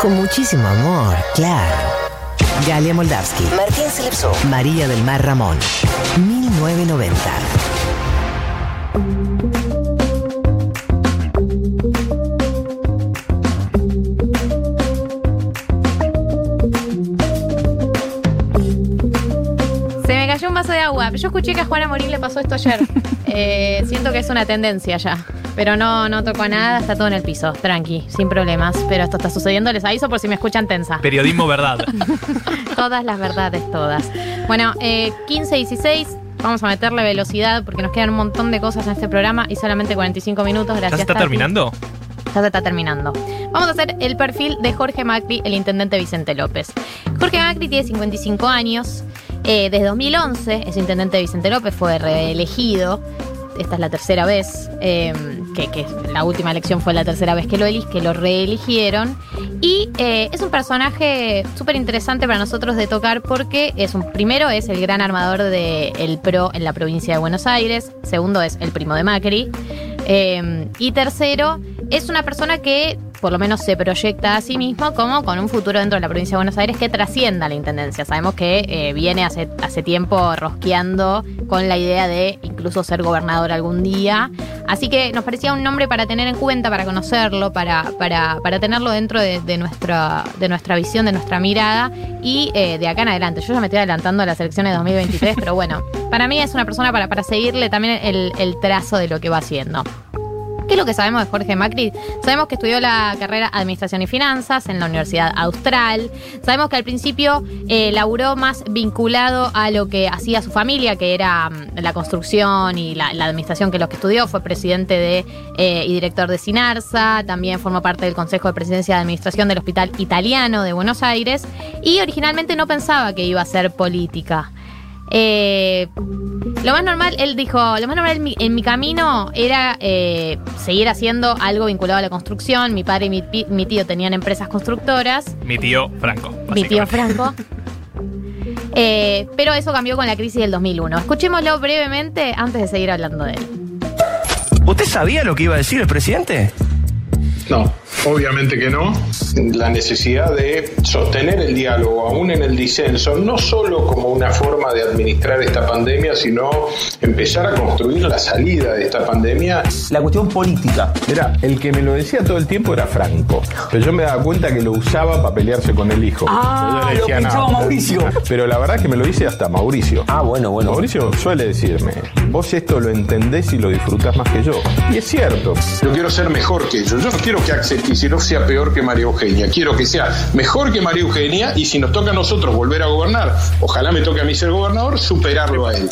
Con muchísimo amor, claro. Galia Moldavsky, Martín Selepso. María del Mar Ramón, 1990. Se me cayó un vaso de agua. Yo escuché que a Juana Morín le pasó esto ayer. Eh, siento que es una tendencia ya. Pero no, no tocó nada, está todo en el piso. Tranqui, sin problemas. Pero esto está sucediendo, les aviso por si me escuchan tensa. Periodismo verdad. Todas las verdades, todas. Bueno, eh, 15 16. Vamos a meterle velocidad porque nos quedan un montón de cosas en este programa y solamente 45 minutos. ¿Ya Gracias. se está Tati. terminando? Ya se está terminando. Vamos a hacer el perfil de Jorge Macri, el intendente Vicente López. Jorge Macri tiene 55 años. eh, desde 2011 es intendente de Vicente López, fue reelegido. Esta es la tercera vez, eh, que, la última elección fue la tercera vez que lo, eli- que lo reeligieron. Y eh, es un personaje súper interesante para nosotros de tocar porque es un, primero es el gran armador del PRO en la provincia de Buenos Aires, segundo es el primo de Macri, eh, y tercero es una persona que por lo menos se proyecta a sí mismo como con un futuro dentro de la provincia de Buenos Aires que trascienda la intendencia. Sabemos que eh, viene hace, hace tiempo rosqueando con la idea de incluso ser gobernador algún día. Así que nos parecía un nombre para tener en cuenta, para conocerlo, para, para, para tenerlo dentro de, nuestra, de nuestra visión, de nuestra mirada y eh, de acá en adelante. Yo ya me estoy adelantando a las elecciones de 2023, pero bueno, para mí es una persona para, para seguirle también el trazo de lo que va haciendo. ¿Qué es lo que sabemos de Jorge Macri? Sabemos que estudió la carrera Administración y Finanzas en la Universidad Austral. Sabemos que al principio eh, laburó más vinculado a lo que hacía su familia, que era mm, la construcción y la, administración que lo que estudió. Fue presidente de, eh, y director de Sinarsa. También formó parte del Consejo de Presidencia de Administración del Hospital Italiano de Buenos Aires. Y originalmente no pensaba que iba a ser política. Eh, lo más normal, él dijo, lo más normal en mi, en mi camino era eh, seguir haciendo algo vinculado a la construcción. Mi padre y mi, tío tenían empresas constructoras. Mi tío Franco. Mi tío. Franco. Eh, pero eso cambió con la crisis del 2001. Escuchémoslo brevemente antes de seguir hablando de él. ¿Usted sabía lo que iba a decir el presidente? No, obviamente que no. La necesidad de sostener el diálogo, aún en el disenso, no solo como una forma de administrar esta pandemia, sino empezar a construir la salida de esta pandemia. La cuestión política. Mira, el que me lo decía todo el tiempo era Franco. Pero yo me daba cuenta que lo usaba para pelearse con el hijo. Ah, Yo le lo decía, pensaba "No". Mauricio. Pero la verdad es que me lo dice hasta Mauricio. Ah, bueno, bueno. Mauricio suele decirme, vos esto lo entendés y lo disfrutás más que yo. Y es cierto. Yo quiero ser mejor que ellos. Yo no quiero que Axel Kicillof sea peor que María Eugenia. Quiero que sea mejor que María Eugenia y si nos toca a nosotros volver a gobernar, ojalá me toque a mí ser gobernador, superarlo a él.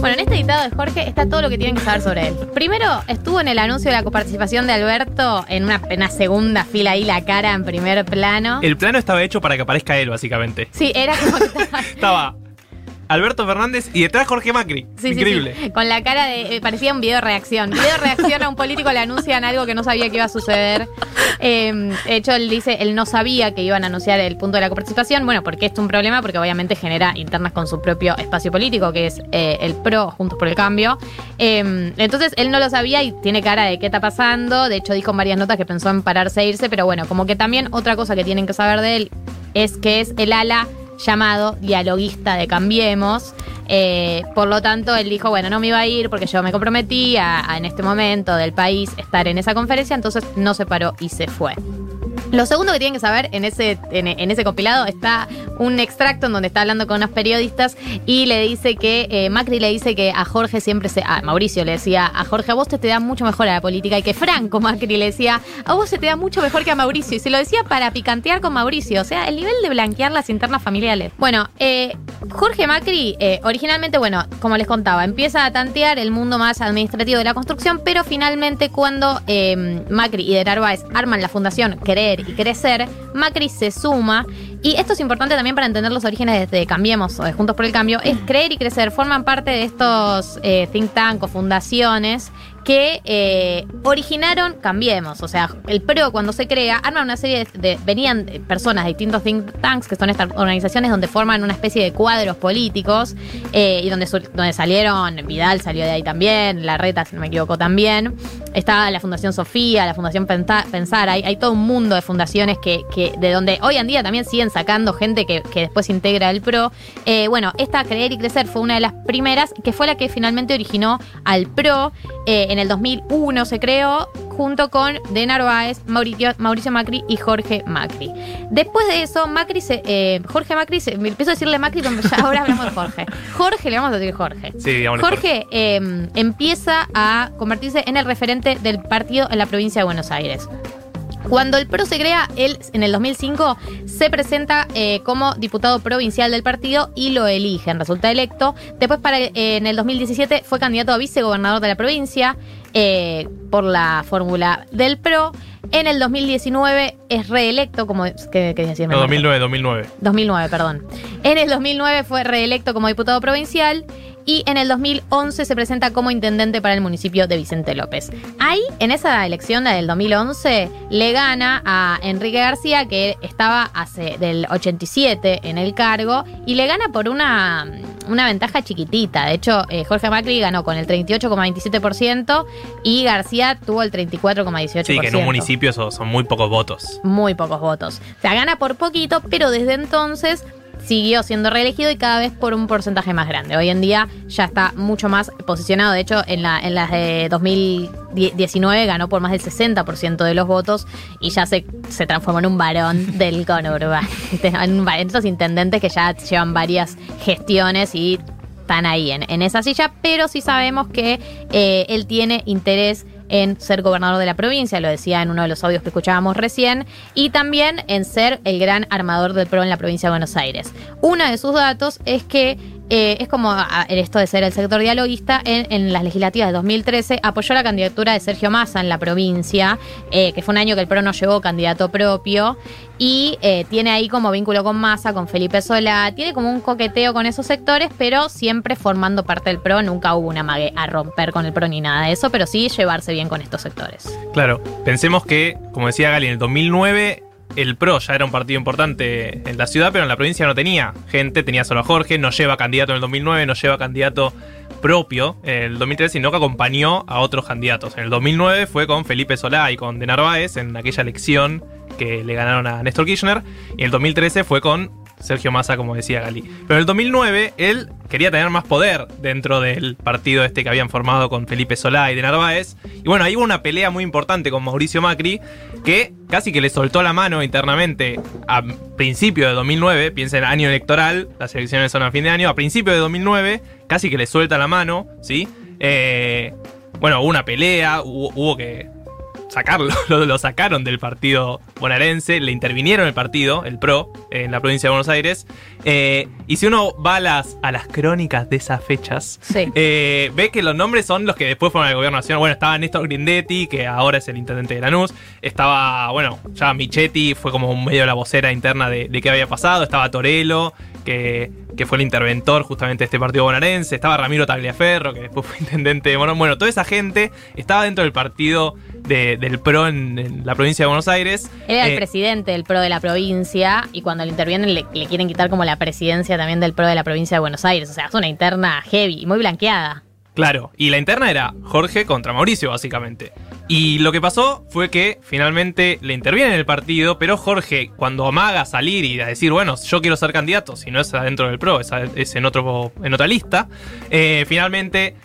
Bueno, en este dictado de Jorge está todo lo que tienen que saber sobre él. Primero, estuvo en el anuncio de la coparticipación de Alberto en una, en una segunda fila ahí, la cara en primer plano. El plano estaba hecho para que aparezca él, básicamente. Sí, era como que estaba- Estaba Alberto Fernández y detrás Jorge Macri. Sí, Increíble. sí. Con la cara de. eh, parecía un video de reacción. Video de reacción a un político le anuncian algo que no sabía que iba a suceder. Eh, de hecho, él dice, él no sabía que iban a anunciar el punto de la coparticipación. Bueno, porque esto es un problema, porque obviamente genera internas con su propio espacio político, que es eh, el PRO, Juntos por el Cambio. Eh, entonces, él no lo sabía y tiene cara de qué está pasando. De hecho, dijo en varias notas que pensó en pararse e irse, pero bueno, como que también otra cosa que tienen que saber de él es que es el ala llamado dialoguista de Cambiemos. Eh, por lo tanto, él dijo, bueno, no me iba a ir porque yo me comprometí a, a, en este momento del país estar en esa conferencia, entonces no se paró y se fue. Lo segundo que tienen que saber en ese, en, ese compilado está un extracto en donde está hablando con unos periodistas y le dice que eh, Macri le dice que a Jorge siempre se. A Mauricio le decía, a Jorge, a vos te, te da mucho mejor a la política y que Franco Macri le decía, a vos se te da mucho mejor que a Mauricio. Y se lo decía para picantear con Mauricio, o sea, el nivel de blanquear las internas familiares. Bueno, eh, Jorge Macri, eh, originalmente, bueno, como les contaba, empieza a tantear el mundo más administrativo de la construcción, pero finalmente cuando Macri y de Narváez arman la fundación Querer y Crecer, Macri se suma. Y esto es importante también para entender los orígenes de Cambiemos o de Juntos por el Cambio. Es Creer y Crecer forman parte de estos eh, think tank o fundaciones que eh, originaron Cambiemos. O sea, el PRO cuando se crea, arma una serie de, venían de personas de distintos think tanks, que son estas organizaciones donde forman una especie de cuadros políticos, eh, y donde, donde salieron, Vidal salió de ahí también, Larreta, si no me equivoco, también. Está la Fundación Sofía, la Fundación Pensar, hay, hay todo un mundo de fundaciones que, que de donde hoy en día también siguen sacando gente que, que después integra el PRO. Eh, bueno, esta Creer y Crecer fue una de las primeras, que fue la que finalmente originó al PRO. Eh, en el 2001 se creó junto con De Narváez, Mauricio, Mauricio Macri y Jorge Macri. Después de eso, Macri se, eh, Jorge Macri, se, me empiezo a decirle Macri, pero ya ahora hablamos de Jorge. Jorge, le vamos a decir Jorge. Sí, digamos. Jorge eh, empieza a convertirse en el referente del partido en la provincia de Buenos Aires. Cuando el PRO se crea, él en el 2005 se presenta eh, como diputado provincial del partido y lo eligen, resulta electo. Después, para, eh, en el 2017, fue candidato a vicegobernador de la provincia eh, por la fórmula del PRO. En el 2019 es reelecto, como. ¿Qué decirme? No, Marco? 2009, 2009. 2009, perdón. En el 2009 fue reelecto como diputado provincial y en el 2011 se presenta como intendente para el municipio de Vicente López. Ahí, en esa elección la del 2011, le gana a Enrique García, que estaba hace del 87 en el cargo, y le gana por una, una ventaja chiquitita. De hecho, eh, Jorge Macri ganó con el 38,27% y García tuvo el 34,18%. Sí, que en un municipio son muy pocos votos. Muy pocos votos. O sea, gana por poquito, pero desde entonces siguió siendo reelegido y cada vez por un porcentaje más grande. Hoy en día ya está mucho más posicionado. De hecho, en, la, en las de 2019 ganó por más del 60% de los votos y ya se, se transformó en un varón del conurbano. En, va- en esos intendentes que ya llevan varias gestiones y están ahí en, en esa silla, pero sí sabemos que eh, él tiene interés en ser gobernador de la provincia, lo decía en uno de los audios que escuchábamos recién, y también en ser el gran armador del PRO en la provincia de Buenos Aires. Uno de sus datos es que eh, es como a- esto de ser el sector dialoguista, en, en las legislativas de 2013 apoyó la candidatura de Sergio Massa en la provincia, eh, que fue un año que el PRO no llevó candidato propio, y eh, tiene ahí como vínculo con Massa, con Felipe Solá, tiene como un coqueteo con esos sectores, pero siempre formando parte del PRO, nunca hubo una mague a romper con el PRO ni nada de eso, pero sí llevarse bien con estos sectores. Claro, pensemos que, como decía Gali, en el 2009 el PRO ya era un partido importante en la ciudad, pero en la provincia no tenía gente, tenía solo a Jorge, no lleva candidato en el 2009, no lleva candidato propio en el 2013, sino que acompañó a otros candidatos. En el 2009 fue con Felipe Solá y con De Narváez en aquella elección que le ganaron a Néstor Kirchner, y en el 2013 fue con Sergio Massa, como decía Gali. Pero en el 2009 él quería tener más poder dentro del partido este que habían formado con Felipe Solá y de Narváez. Y bueno, ahí hubo una pelea muy importante con Mauricio Macri que casi que le soltó la mano internamente a principio de 2009, piensen año electoral, las elecciones son a fin de año, a principio de 2009 casi que le suelta la mano, ¿sí? Eh, bueno, hubo una pelea, hubo, hubo que sacarlo, lo, lo sacaron del partido bonaerense, le intervinieron el partido, el PRO, en la provincia de Buenos Aires. Eh, y si uno va a las, a las crónicas de esas fechas, Sí. eh, ve que los nombres son los que después fueron al gobierno nacional. Bueno, estaba Néstor Grindetti, que ahora es el intendente de Lanús. Estaba, bueno, ya Michetti fue como medio la vocera interna de, de qué había pasado. Estaba Torello, que, que fue el interventor justamente de este partido bonaerense. Estaba Ramiro Tagliaferro, que después fue intendente de Morón. Bueno, toda esa gente estaba dentro del partido de- del PRO en, en la provincia de Buenos Aires. Él era el Eh, presidente del PRO de la provincia y cuando le intervienen le, le quieren quitar como la presidencia también del PRO de la provincia de Buenos Aires. O sea, es una interna heavy, muy blanqueada. Claro, y la interna era Jorge contra Mauricio, básicamente. Y lo que pasó fue que finalmente le interviene en el partido, pero Jorge, cuando amaga salir y a decir, bueno, yo quiero ser candidato, si no es adentro del PRO, es en, otro, en otra lista, eh, finalmente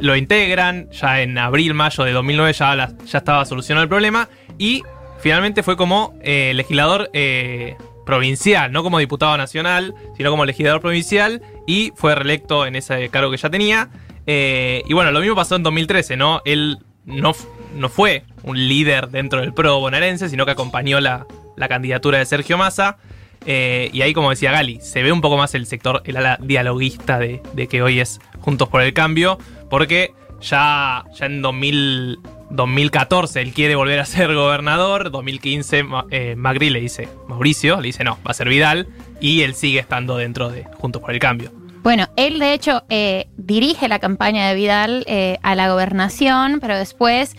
lo integran, ya en abril, mayo de 2009 ya, estaba solucionado el problema, y finalmente fue como eh, legislador eh, provincial, no como diputado nacional, sino como legislador provincial, y fue reelecto en ese cargo que ya tenía. Eh, y bueno, lo mismo pasó en 2013, ¿no? Él no, no fue un líder dentro del PRO bonaerense, sino que acompañó la, la candidatura de Sergio Massa. Y ahí, como decía Gali, se ve un poco más el sector, el ala dialoguista de, de que hoy es Juntos por el Cambio, porque ya, ya en 2000 2014 él quiere volver a ser gobernador, 2015 Ma- eh, Macri le dice Mauricio, le dice no, va a ser Vidal, y él sigue estando dentro de Juntos por el Cambio. Bueno, él de hecho eh, dirige la campaña de Vidal eh, a la gobernación, pero después,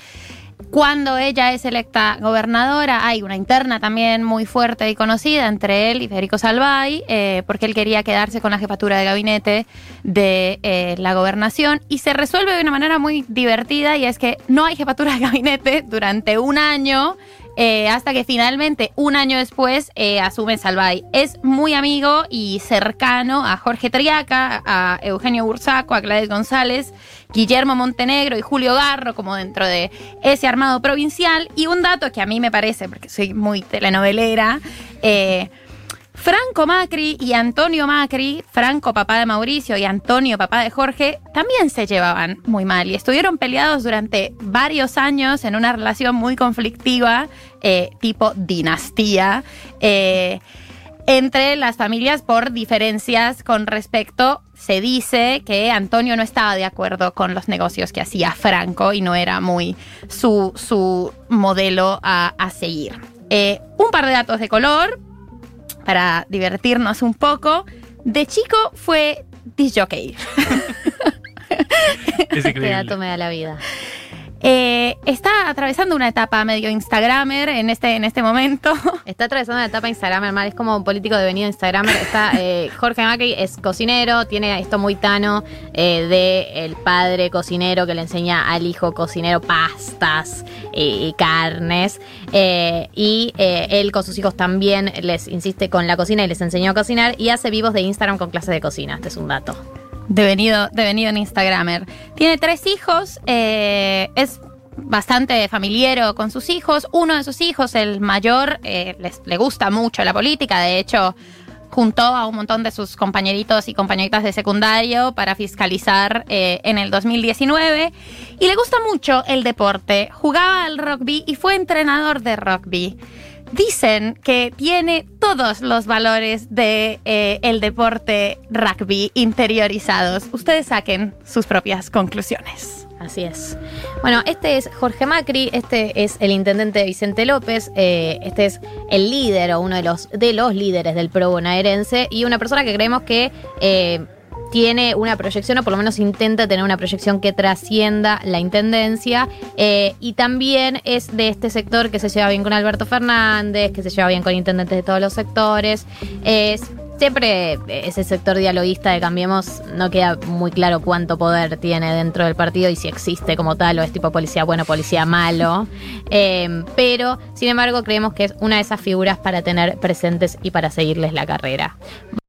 cuando ella es electa gobernadora, hay una interna también muy fuerte y conocida entre él y Federico Salvay, eh, porque él quería quedarse con la jefatura de gabinete de eh, la gobernación y se resuelve de una manera muy divertida y es que no hay jefatura de gabinete durante un año. Eh, hasta que finalmente, un año después, eh, asume Salvay. Es muy amigo y cercano a Jorge Triaca, a Eugenio Bursaco, a Gladys González, Guillermo Montenegro y Julio Garro, como dentro de ese armado provincial. Y un dato que a mí me parece, porque soy muy telenovelera, eh, Franco Macri y Antonio Macri, Franco papá de Mauricio y Antonio papá de Jorge, también se llevaban muy mal y estuvieron peleados durante varios años en una relación muy conflictiva, eh, tipo dinastía, eh, entre las familias por diferencias con respecto, se dice que Antonio no estaba de acuerdo con los negocios que hacía Franco y no era muy su, su modelo a, a seguir. Eh, un par de datos de color para divertirnos un poco. De chico fue disjockey. Es Este increíble. dato me da la vida. Eh, está atravesando una etapa medio Instagramer en este, en este momento. Está atravesando la etapa Instagramer mal, es como un político devenido Instagramer. Eh, Jorge Macri es cocinero, tiene esto muy tano eh, de el padre cocinero que le enseña al hijo cocinero pastas y, y carnes. Y él con sus hijos también les insiste con la cocina y les enseñó a cocinar y hace vivos de Instagram con clases de cocina. Este es un dato. Devenido, devenido en Instagramer. Tiene tres hijos, eh, es bastante familiero con sus hijos. Uno de sus hijos, el mayor, eh, les, le gusta mucho la política. De hecho, juntó a un montón de sus compañeritos y compañeritas de secundario para fiscalizar eh, en el 2019. Y le gusta mucho el deporte. Jugaba al rugby y fue entrenador de rugby. Dicen que tiene todos los valores de eh, el deporte rugby interiorizados. Ustedes saquen sus propias conclusiones. Así es. Bueno, este es Jorge Macri, este es el intendente Vicente López, eh, este es el líder o uno de los, de los líderes del pro bonaerense y una persona que creemos que eh, tiene una proyección o por lo menos intenta tener una proyección que trascienda la intendencia eh, y también es de este sector que se lleva bien con Alberto Fernández, que se lleva bien con intendentes de todos los sectores. Es Siempre ese sector dialoguista de Cambiemos no queda muy claro cuánto poder tiene dentro del partido y si existe como tal o es tipo policía bueno, policía malo. Eh, pero, sin embargo, creemos que es una de esas figuras para tener presentes y para seguirles la carrera.